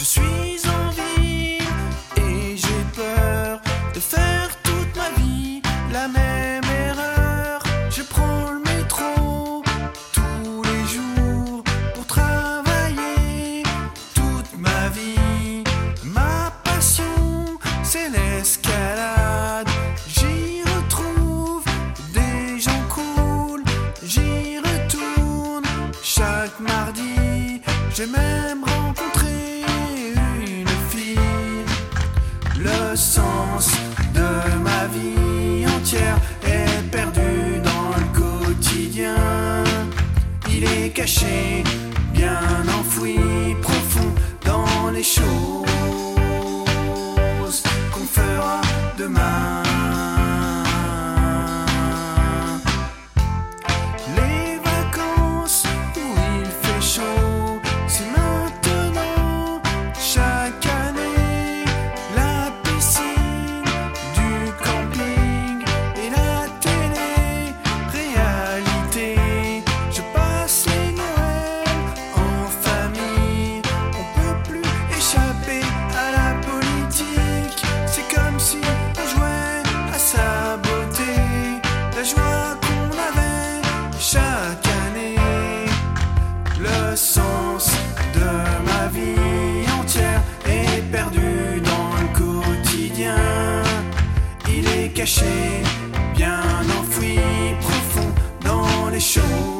Je suis en ville et j'ai peur de faire toute ma vie la même erreur. Je prends le métro tous les jours pour travailler toute ma vie. Ma passion, c'est l'escalade. J'y retrouve des gens cool, j'y retourne chaque mardi. J'ai sens de ma vie entière est perdu dans le quotidien. Il est caché, bien enfoui, profond dans les choses qu'on fera demain. Le sens de ma vie entière est perdu dans le quotidien. Il est caché, bien enfoui, profond dans les choses.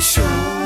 树